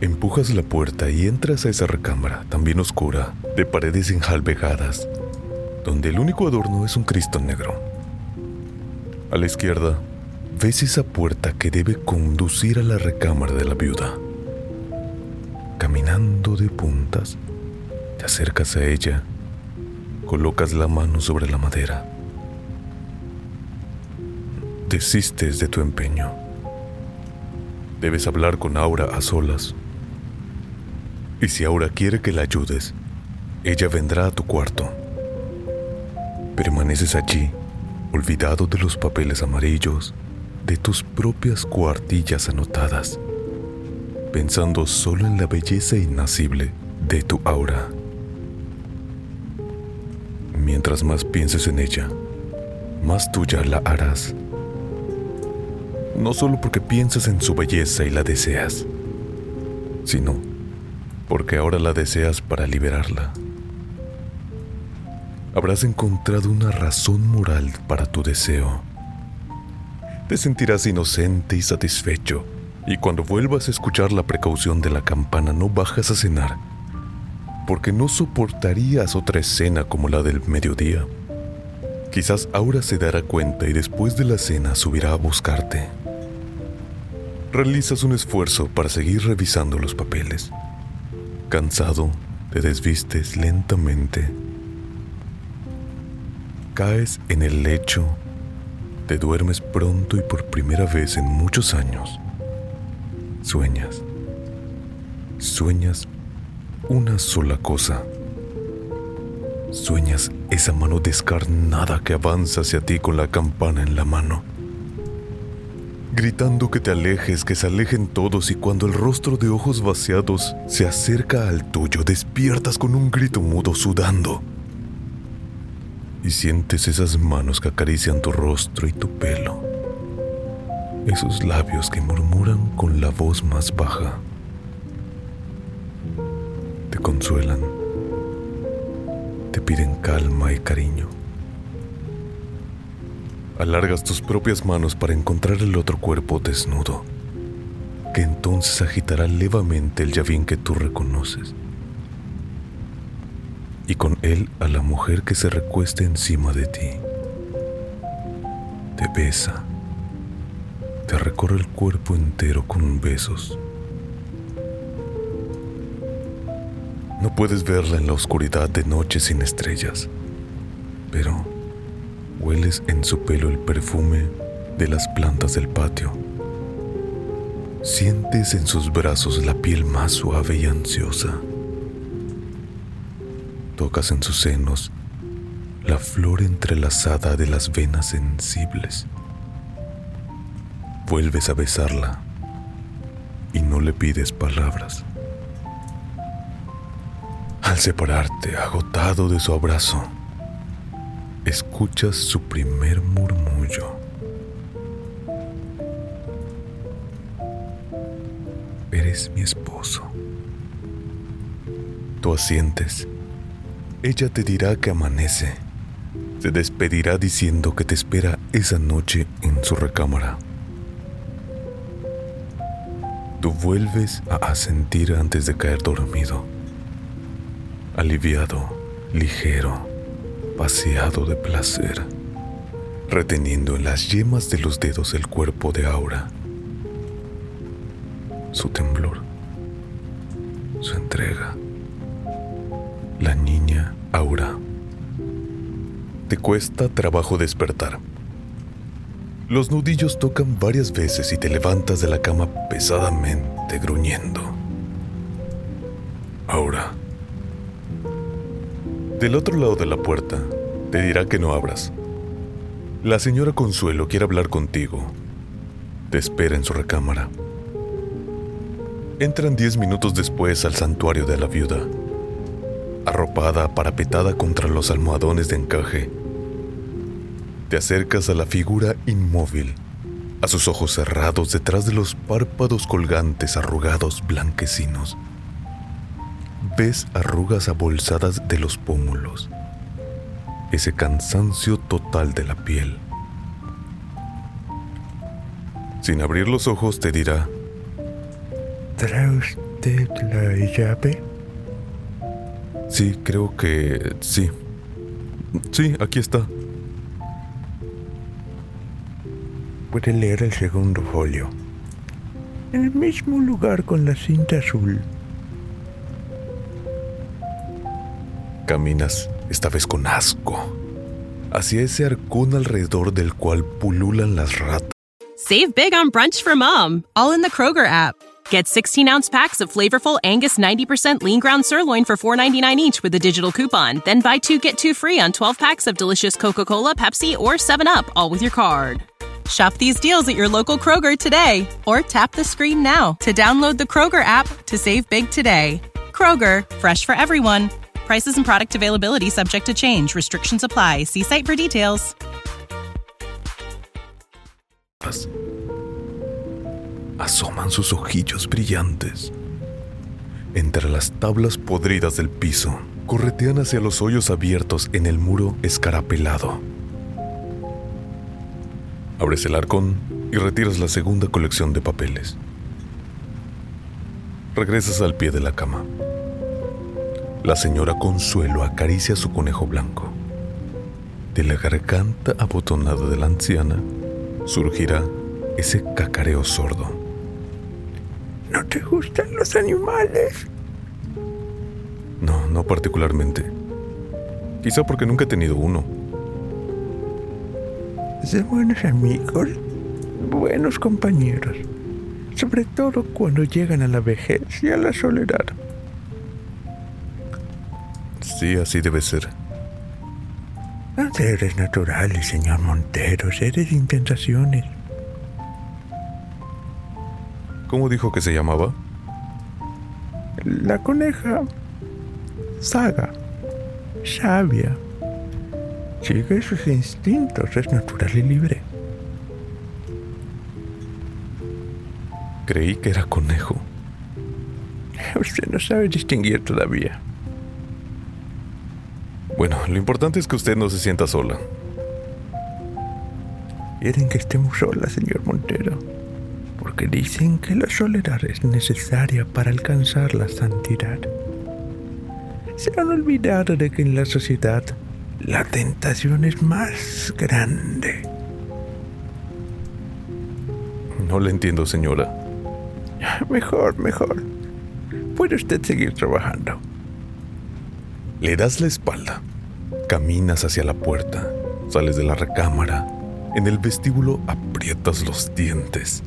Empujas la puerta y entras a esa recámara, también oscura, de paredes enjalbegadas, donde el único adorno es un Cristo negro. A la izquierda, ves esa puerta que debe conducir a la recámara de la viuda. Caminando de puntas, te acercas a ella, colocas la mano sobre la madera. Desistes de tu empeño. Debes hablar con Aura a solas. Y si Aura quiere que la ayudes, ella vendrá a tu cuarto. Permaneces allí, olvidado de los papeles amarillos, de tus propias cuartillas anotadas, pensando solo en la belleza innacible de tu aura. Mientras más pienses en ella, más tuya la harás. No solo porque piensas en su belleza y la deseas, sino porque ahora la deseas para liberarla. Habrás encontrado una razón moral para tu deseo. Te sentirás inocente y satisfecho, y cuando vuelvas a escuchar la precaución de la campana no bajas a cenar, porque no soportarías otra escena como la del mediodía. Quizás Aura se dará cuenta y después de la cena subirá a buscarte. Realizas un esfuerzo para seguir revisando los papeles. Cansado, te desvistes lentamente. Caes en el lecho, te duermes pronto y por primera vez en muchos años. Sueñas. Sueñas una sola cosa. Sueñas esa mano descarnada que avanza hacia ti con la campana en la mano gritando que te alejes, que se alejen todos y cuando el rostro de ojos vaciados se acerca al tuyo, despiertas con un grito mudo sudando. Y sientes esas manos que acarician tu rostro y tu pelo. Esos labios que murmuran con la voz más baja. Te consuelan. Te piden calma y cariño. Alargas tus propias manos para encontrar el otro cuerpo desnudo, que entonces agitará levemente el llavín que tú reconoces. Y con él a la mujer que se recuesta encima de ti. Te besa. Te recorre el cuerpo entero con besos. No puedes verla en la oscuridad de noche sin estrellas, pero Hueles en su pelo el perfume de las plantas del patio. Sientes en sus brazos la piel más suave y ansiosa. Tocas en sus senos la flor entrelazada de las venas sensibles. Vuelves a besarla y no le pides palabras. Al separarte, agotado de su abrazo, escuchas su primer murmullo. Eres mi esposo. Tú asientes. Ella te dirá que amanece. Se despedirá diciendo que te espera esa noche en su recámara. Tú vuelves a asentir antes de caer dormido. Aliviado, ligero paseado de placer, reteniendo en las yemas de los dedos el cuerpo de Aura, su temblor, su entrega. La niña Aura. Te cuesta trabajo despertar. Los nudillos tocan varias veces y te levantas de la cama pesadamente gruñendo. Aura. Del otro lado de la puerta, te dirá que no abras. La señora Consuelo quiere hablar contigo. Te espera en su recámara. Entran diez minutos después al santuario de la viuda. Arropada, parapetada contra los almohadones de encaje. Te acercas a la figura inmóvil, a sus ojos cerrados detrás de los párpados colgantes arrugados blanquecinos. Ves arrugas abolsadas de los pómulos ese cansancio total de la piel. Sin abrir los ojos te dirá, ¿Trae usted la llave? Sí, creo que sí. Sí, aquí está. Puede leer el segundo folio. En el mismo lugar con la cinta azul. Caminas esta vez con asco, hacia ese arcón alrededor del cual pululan las ratas. Save big on brunch for mom, all in the Kroger app. Get 16 ounce packs of flavorful Angus 90% lean ground sirloin for $4.99 each with a digital coupon. Then buy two get two free on 12 packs of delicious Coca Cola, Pepsi, or 7UP, all with your card. Shop these deals at your local Kroger today or tap the screen now to download the Kroger app to save big today. Kroger, fresh for everyone. Prices and product availability subject to change. Restrictions apply. See site for details. Asoman sus ojillos brillantes. Entre las tablas podridas del piso, corretean hacia los hoyos abiertos en el muro escarapelado. Abres el arcón y retiras la segunda colección de papeles. Regresas al pie de la cama. La señora Consuelo acaricia su conejo blanco. De la garganta abotonada de la anciana surgirá ese cacareo sordo. ¿No te gustan los animales? No, no particularmente. Quizá porque nunca he tenido uno. Son buenos amigos, buenos compañeros, sobre todo cuando llegan a la vejez y a la soledad. Sí, así debe ser. No eres naturales, señor Montero, eres intentaciones. ¿Cómo dijo que se llamaba? La coneja saga, sabia. Sigue sus instintos, es natural y libre. Creí que era conejo. Usted no sabe distinguir todavía. Bueno, lo importante es que usted no se sienta sola. Quieren que estemos solas, señor Montero, porque dicen que la soledad es necesaria para alcanzar la santidad. Se han olvidado de que en la sociedad la tentación es más grande. No le entiendo, señora. Mejor, mejor. Puede usted seguir trabajando. Le das la espalda. Caminas hacia la puerta. Sales de la recámara. En el vestíbulo aprietas los dientes.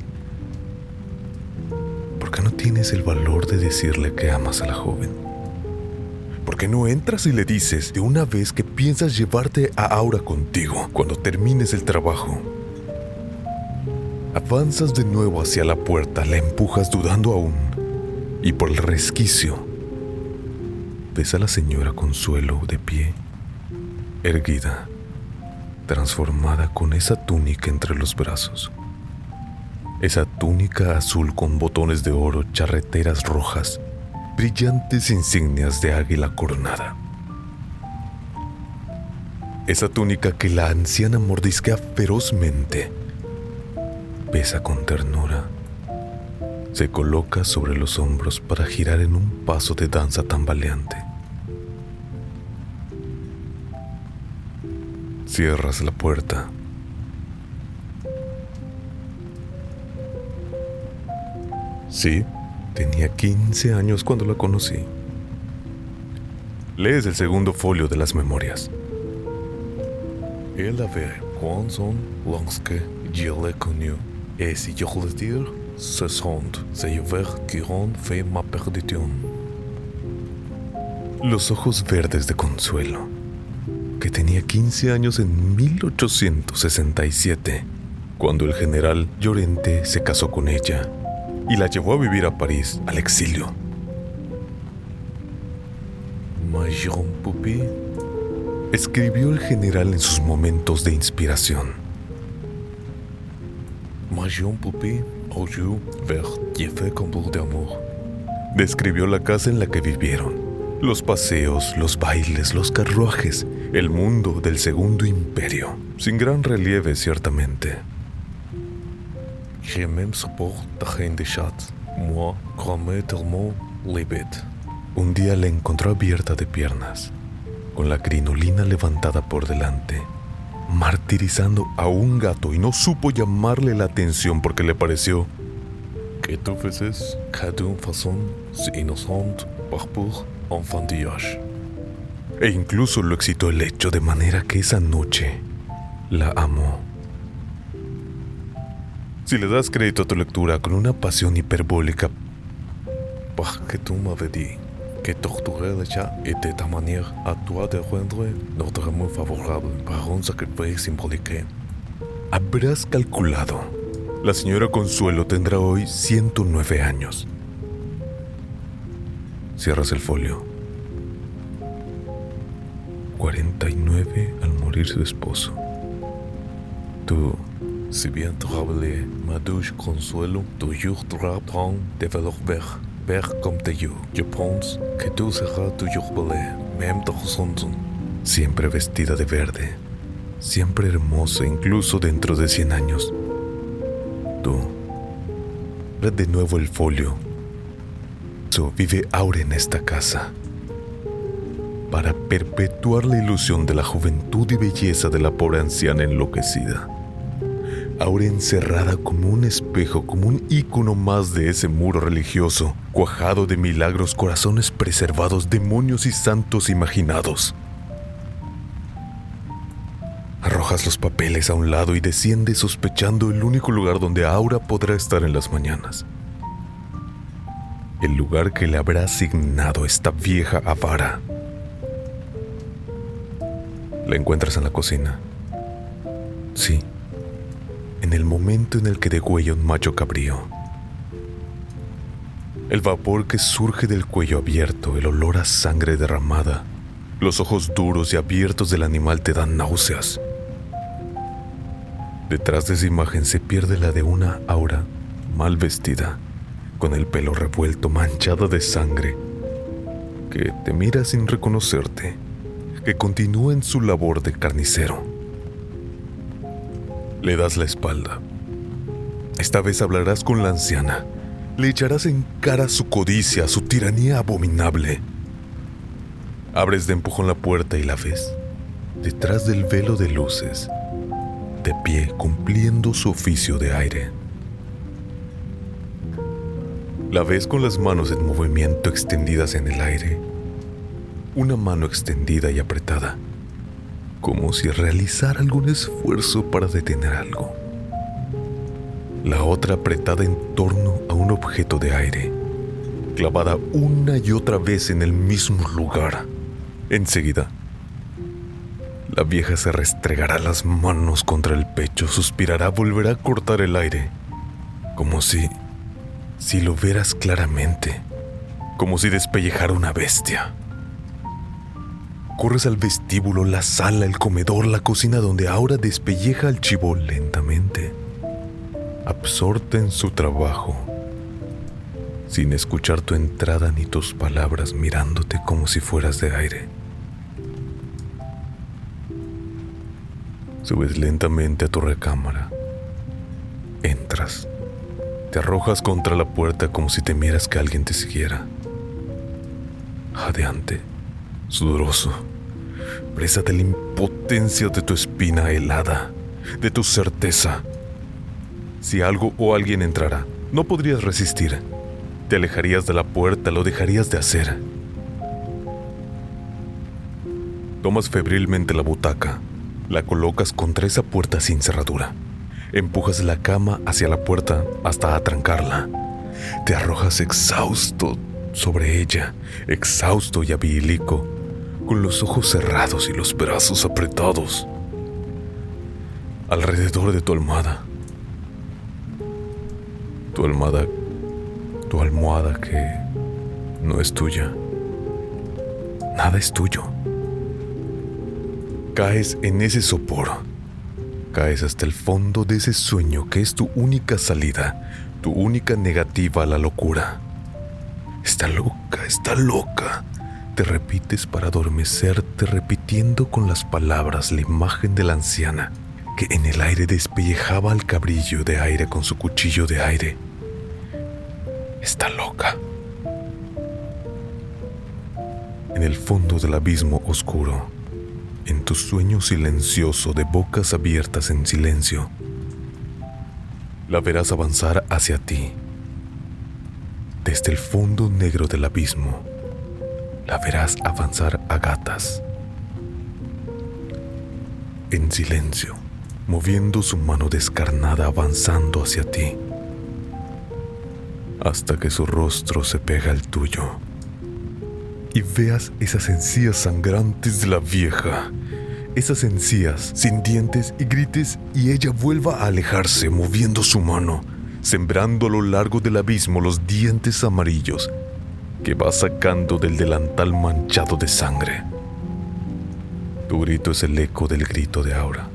¿Por qué no tienes el valor de decirle que amas a la joven? ¿Por qué no entras y le dices de una vez que piensas llevarte a Aura contigo cuando termines el trabajo? Avanzas de nuevo hacia la puerta, la empujas dudando aún, y por el resquicio ves a la señora Consuelo de pie, erguida, transformada con esa túnica entre los brazos. Esa túnica azul con botones de oro, charreteras rojas, brillantes insignias de águila coronada. Esa túnica que la anciana mordisquea ferozmente, pesa con ternura, se coloca sobre los hombros para girar en un paso de danza tambaleante. Cierras la puerta. Sí, tenía 15 años cuando la conocí. Lees el segundo folio de las memorias. Je l'ai connue, et si je le dire, ce sont ces verts qui ont fait ma perdition. Los ojos verdes de consuelo. que tenía 15 años en 1867, cuando el general Llorente se casó con ella y la llevó a vivir a París, al exilio. Majon Pupi escribió el general en sus momentos de inspiración. Majon Pupi vers Jeffé d'amour. Describió la casa en la que vivieron, los paseos, los bailes, los carruajes, el mundo del segundo imperio, sin gran relieve ciertamente. Je même de chat, moi. Un día la encontró abierta de piernas, con la crinolina levantada por delante, martirizando a un gato y no supo llamarle la atención porque le pareció que tú faisais d'une façon si innocente pour enfantillage. E incluso lo excitó el hecho de manera que esa noche la amó. Si le das crédito a tu lectura con una pasión hiperbólica, que tú dit que le chat et de ta manière à toi de rendre notre amour favorable par un sacrifice symbolique. Habrás calculado. La señora Consuelo tendrá hoy 109 años. Cierras el folio. 49 al morir su esposo. Tú, si bien travaillé, ma douce Consuelo, toujours prendre de comme Je que même Siempre vestida de verde, siempre hermosa, incluso dentro de 100 años. Tú, red de nuevo el folio. So vive ahora en esta casa. Para perpetuar la ilusión de la juventud y belleza de la pobre anciana enloquecida. Ahora encerrada como un como un ícono más de ese muro religioso, cuajado de milagros, corazones preservados, demonios y santos imaginados. Arrojas los papeles a un lado y desciende sospechando el único lugar donde Aura podrá estar en las mañanas. El lugar que le habrá asignado esta vieja avara. La encuentras en la cocina. Sí, en el momento en el que degüella un macho cabrío. El vapor que surge del cuello abierto, el olor a sangre derramada, los ojos duros y abiertos del animal te dan náuseas. Detrás de esa imagen se pierde la de una aura mal vestida, con el pelo revuelto, manchado de sangre, que te mira sin reconocerte, que continúa en su labor de carnicero. Le das la espalda. Esta vez hablarás con la anciana. Le echarás en cara su codicia, su tiranía abominable. Abres de empujón la puerta y la ves, detrás del velo de luces, de pie cumpliendo su oficio de aire. La ves con las manos en movimiento extendidas en el aire, una mano extendida y apretada como si realizara algún esfuerzo para detener algo. La otra apretada en torno a un objeto de aire, clavada una y otra vez en el mismo lugar. Enseguida, la vieja se restregará las manos contra el pecho, suspirará, volverá a cortar el aire, como si, si lo vieras claramente, como si despellejara una bestia. Corres al vestíbulo, la sala, el comedor, la cocina donde ahora despelleja al chivo lentamente, absorta en su trabajo, sin escuchar tu entrada ni tus palabras, mirándote como si fueras de aire. Subes lentamente a tu recámara. Entras. Te arrojas contra la puerta como si temieras que alguien te siguiera. Jadeante, sudoroso presa de la impotencia de tu espina helada, de tu certeza. Si algo o alguien entrara, no podrías resistir. Te alejarías de la puerta, lo dejarías de hacer. Tomas febrilmente la butaca, la colocas contra esa puerta sin cerradura. Empujas la cama hacia la puerta hasta atrancarla. Te arrojas exhausto sobre ella, exhausto y abilico con los ojos cerrados y los brazos apretados alrededor de tu almohada. Tu almohada, tu almohada que no es tuya. Nada es tuyo. Caes en ese sopor. Caes hasta el fondo de ese sueño que es tu única salida, tu única negativa a la locura. Está loca, está loca. Te repites para adormecerte repitiendo con las palabras la imagen de la anciana que en el aire despellejaba al cabrillo de aire con su cuchillo de aire. Está loca. En el fondo del abismo oscuro, en tu sueño silencioso de bocas abiertas en silencio, la verás avanzar hacia ti. Desde el fondo negro del abismo, la verás avanzar a gatas. En silencio moviendo su mano descarnada avanzando hacia ti, hasta que su rostro se pega al tuyo y veas esas encías sangrantes de la vieja, esas encías sin dientes y grites y ella vuelva a alejarse moviendo su mano, sembrando a lo largo del abismo los dientes amarillos que va sacando del delantal manchado de sangre. Tu grito es el eco del grito de Aura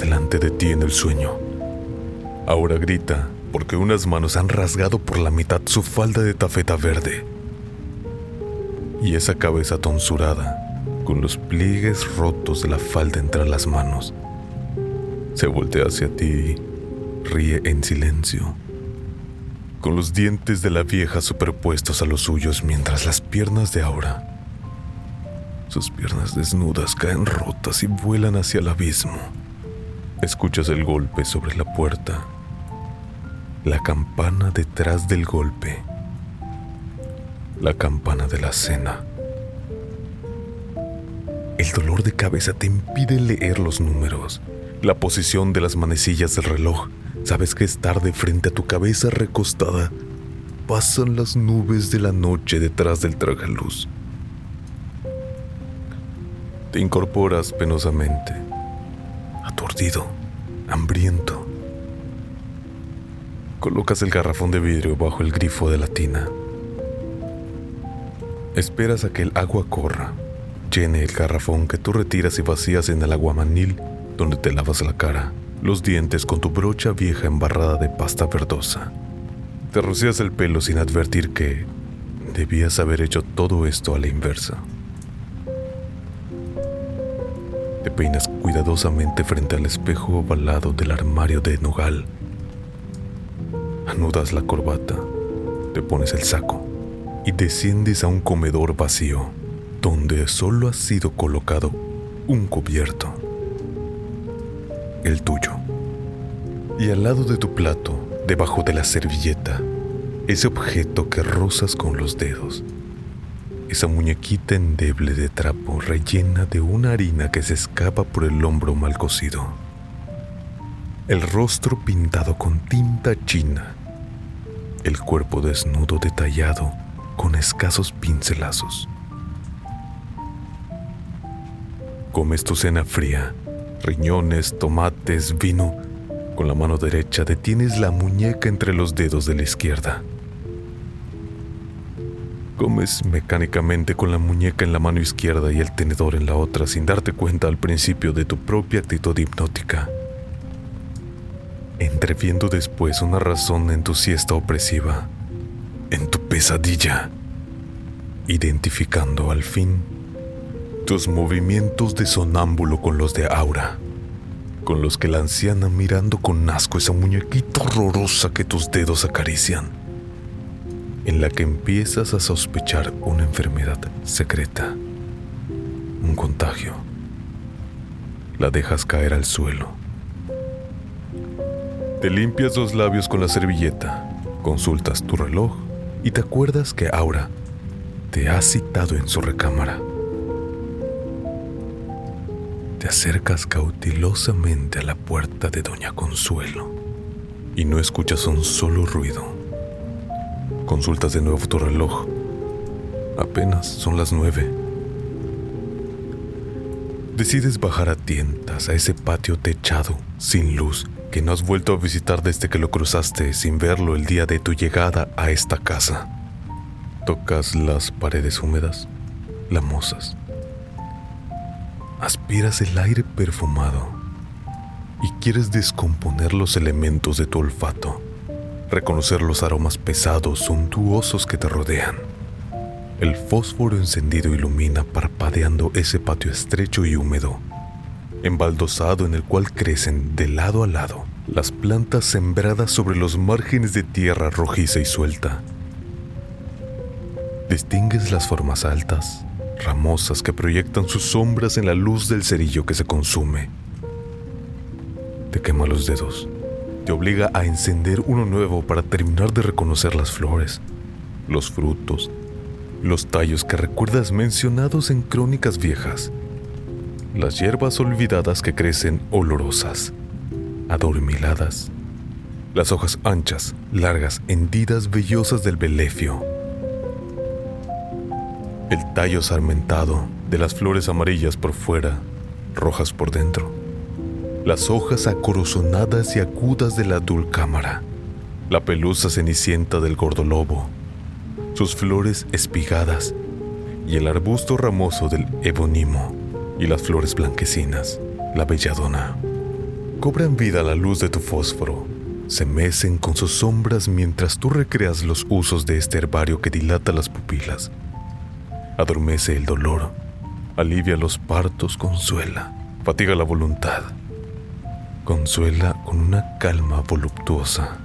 delante de ti en el sueño. Ahora grita porque unas manos han rasgado por la mitad su falda de tafeta verde. Y esa cabeza tonsurada, con los pliegues rotos de la falda entre las manos, se voltea hacia ti y ríe en silencio, con los dientes de la vieja superpuestos a los suyos mientras las piernas de Aura, sus piernas desnudas caen rotas y vuelan hacia el abismo. Escuchas el golpe sobre la puerta, la campana detrás del golpe, la campana de la cena. El dolor de cabeza te impide leer los números, la posición de las manecillas del reloj. Sabes que es tarde frente a tu cabeza recostada. Pasan las nubes de la noche detrás del tragaluz. Te incorporas penosamente aturdido, hambriento. Colocas el garrafón de vidrio bajo el grifo de la tina. Esperas a que el agua corra, llene el garrafón que tú retiras y vacías en el aguamanil donde te lavas la cara, los dientes con tu brocha vieja embarrada de pasta verdosa. Te rocías el pelo sin advertir que debías haber hecho todo esto a la inversa. Te peinas cuidadosamente frente al espejo ovalado del armario de nogal. Anudas la corbata, te pones el saco y desciendes a un comedor vacío donde solo ha sido colocado un cubierto, el tuyo. Y al lado de tu plato, debajo de la servilleta, ese objeto que rozas con los dedos esa muñequita endeble de trapo rellena de una harina que se escapa por el hombro mal cocido. El rostro pintado con tinta china. El cuerpo desnudo detallado con escasos pincelazos. Comes tu cena fría, riñones, tomates, vino. Con la mano derecha detienes la muñeca entre los dedos de la izquierda. Comes mecánicamente con la muñeca en la mano izquierda y el tenedor en la otra sin darte cuenta al principio de tu propia actitud hipnótica. Entreviendo después una razón en tu siesta opresiva, en tu pesadilla, identificando al fin tus movimientos de sonámbulo con los de Aura, con los que la anciana mirando con asco esa muñequita horrorosa que tus dedos acarician en la que empiezas a sospechar una enfermedad secreta, un contagio. La dejas caer al suelo. Te limpias los labios con la servilleta, consultas tu reloj y te acuerdas que Aura te ha citado en su recámara. Te acercas cautelosamente a la puerta de Doña Consuelo y no escuchas un solo ruido Consultas de nuevo tu reloj. Apenas son las nueve. Decides bajar a tientas a ese patio techado, sin luz, que no has vuelto a visitar desde que lo cruzaste sin verlo el día de tu llegada a esta casa. Tocas las paredes húmedas, lamosas. Aspiras el aire perfumado y quieres descomponer los elementos de tu olfato, reconocer los aromas pesados, suntuosos que te rodean. El fósforo encendido ilumina parpadeando ese patio estrecho y húmedo, embaldosado en el cual crecen de lado a lado las plantas sembradas sobre los márgenes de tierra rojiza y suelta. Distingues las formas altas, ramosas que proyectan sus sombras en la luz del cerillo que se consume. Te quema los dedos, te obliga a encender uno nuevo para terminar de reconocer las flores, los frutos, los tallos que recuerdas mencionados en crónicas viejas, las hierbas olvidadas que crecen olorosas, adormiladas, las hojas anchas, largas, hendidas, vellosas del belefio, el tallo sarmentado de las flores amarillas por fuera, rojas por dentro, las hojas acorozonadas y agudas de la dulcámara, la pelusa cenicienta del gordolobo, sus flores espigadas y el arbusto ramoso del ebonimo y las flores blanquecinas, la belladona. Cobran vida la luz de tu fósforo, se mecen con sus sombras mientras tú recreas los usos de este herbario que dilata las pupilas, adormece el dolor, alivia los partos, consuela, fatiga la voluntad, consuela con una calma voluptuosa.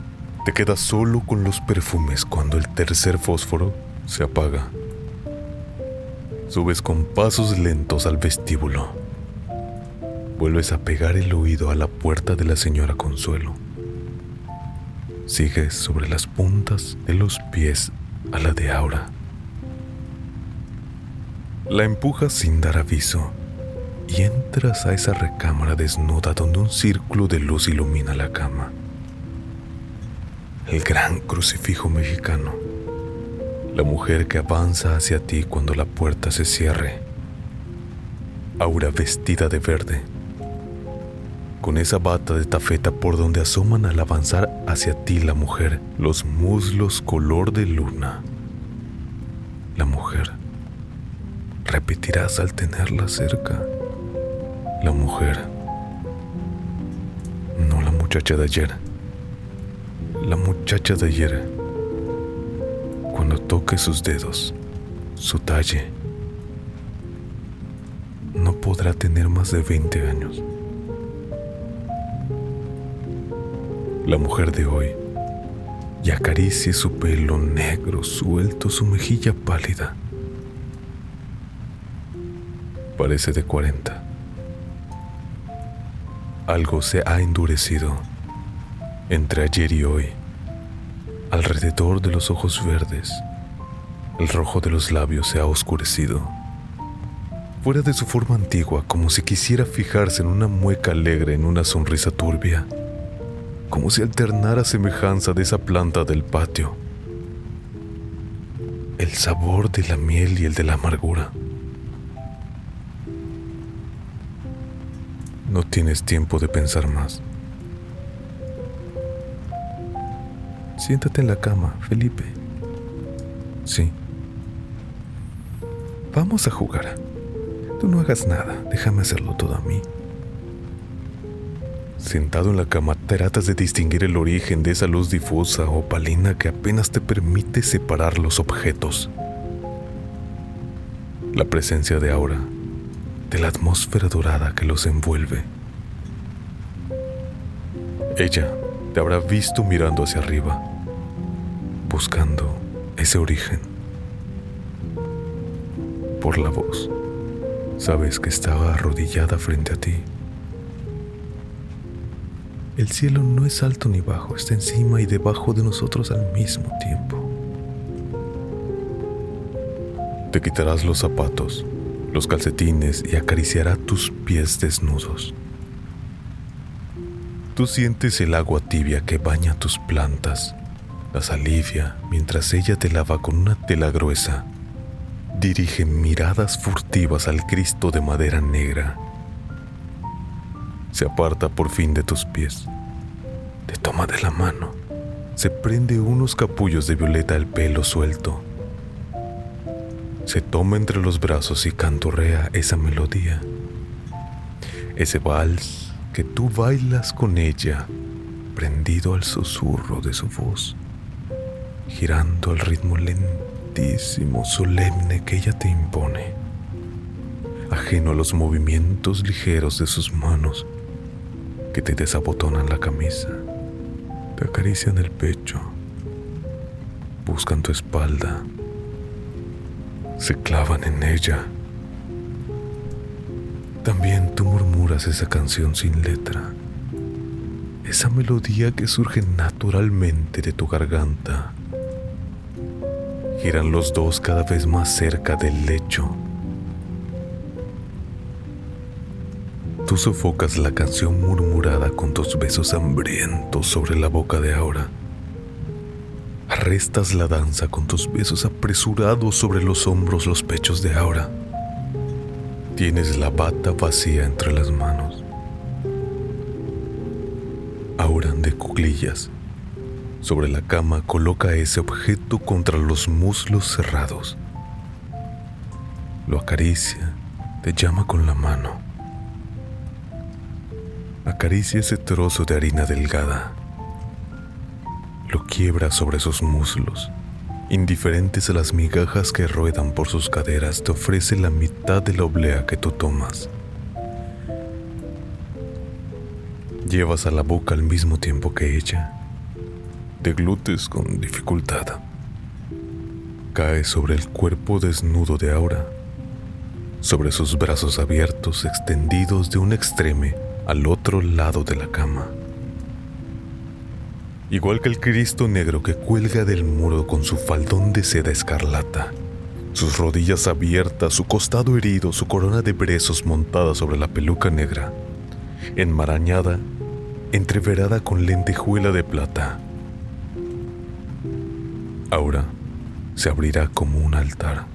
Te quedas solo con los perfumes cuando el tercer fósforo se apaga. Subes con pasos lentos al vestíbulo. Vuelves a pegar el oído a la puerta de la señora Consuelo. Sigues sobre las puntas de los pies a la de Aura. La empujas sin dar aviso y entras a esa recámara desnuda donde un círculo de luz ilumina la cama el gran crucifijo mexicano, la mujer que avanza hacia ti cuando la puerta se cierre, Aura vestida de verde, con esa bata de tafeta por donde asoman al avanzar hacia ti la mujer, los muslos color de luna. Repetirás al tenerla cerca, la mujer, no la muchacha de ayer la muchacha de ayer, cuando toque sus dedos, su talle, no podrá tener más de 20 años. La mujer de hoy y acaricie su pelo negro suelto, su mejilla pálida. Parece de 40. Algo se ha endurecido entre ayer y hoy, alrededor de los ojos verdes, el rojo de los labios se ha oscurecido. Fuera de su forma antigua, como si quisiera fijarse en una mueca alegre en una sonrisa turbia, como si alternara semejanza de esa planta del patio. El sabor de la miel y el de la amargura. No tienes tiempo de pensar más. Siéntate en la cama, Felipe. Sí. Vamos a jugar. Tú no hagas nada, déjame hacerlo todo a mí. Sentado en la cama, tratas de distinguir el origen de esa luz difusa o palina que apenas te permite separar los objetos. La presencia de aura, la atmósfera dorada que los envuelve. Ella te habrá visto mirando hacia arriba buscando ese origen. Por la voz, sabes que estaba arrodillada frente a ti. El cielo no es alto ni bajo, está encima y debajo de nosotros al mismo tiempo. Te quitarás los zapatos, los calcetines y acariciará tus pies desnudos. Tú sientes el agua tibia que baña tus plantas las alivia mientras ella te lava con una tela gruesa. Dirige miradas furtivas al Cristo de madera negra Se aparta por fin de tus pies. Te toma de la mano. Se prende unos capullos de violeta al pelo suelto. Se toma entre los brazos y cantorrea esa melodía. Ese vals que tú bailas con ella, prendido al susurro de su voz, girando al ritmo lentísimo, solemne que ella te impone, ajeno a los movimientos ligeros de sus manos que te desabotonan la camisa, te acarician el pecho, buscan tu espalda, se clavan en ella. También tú murmuras esa canción sin letra, esa melodía que surge naturalmente de tu garganta. Giran los dos cada vez más cerca del lecho Tú sofocas la canción murmurada con tus besos hambrientos sobre la boca de Aura. Arrestas la danza con tus besos apresurados sobre los hombros, los pechos de Aura. Tienes la bata vacía entre las manos. Aura de cuclillas. Sobre la cama coloca ese objeto contra los muslos cerrados. Lo acaricia, te llama con la mano acaricia ese trozo de harina delgada. Lo quiebra sobre sus muslos. Indiferentes a las migajas que ruedan por sus caderas, te ofrece la mitad de la oblea que tú tomas. Llevas a la boca al mismo tiempo que ella. glutes con dificultad. Cae sobre el cuerpo desnudo de Aura, sobre sus brazos abiertos extendidos de un extremo al otro lado de la cama. Igual que el Cristo negro que cuelga del muro con su faldón de seda escarlata, sus rodillas abiertas, su costado herido, su corona de brezos montada sobre la peluca negra, enmarañada, entreverada con lentejuela de plata. Ahora se abrirá como un altar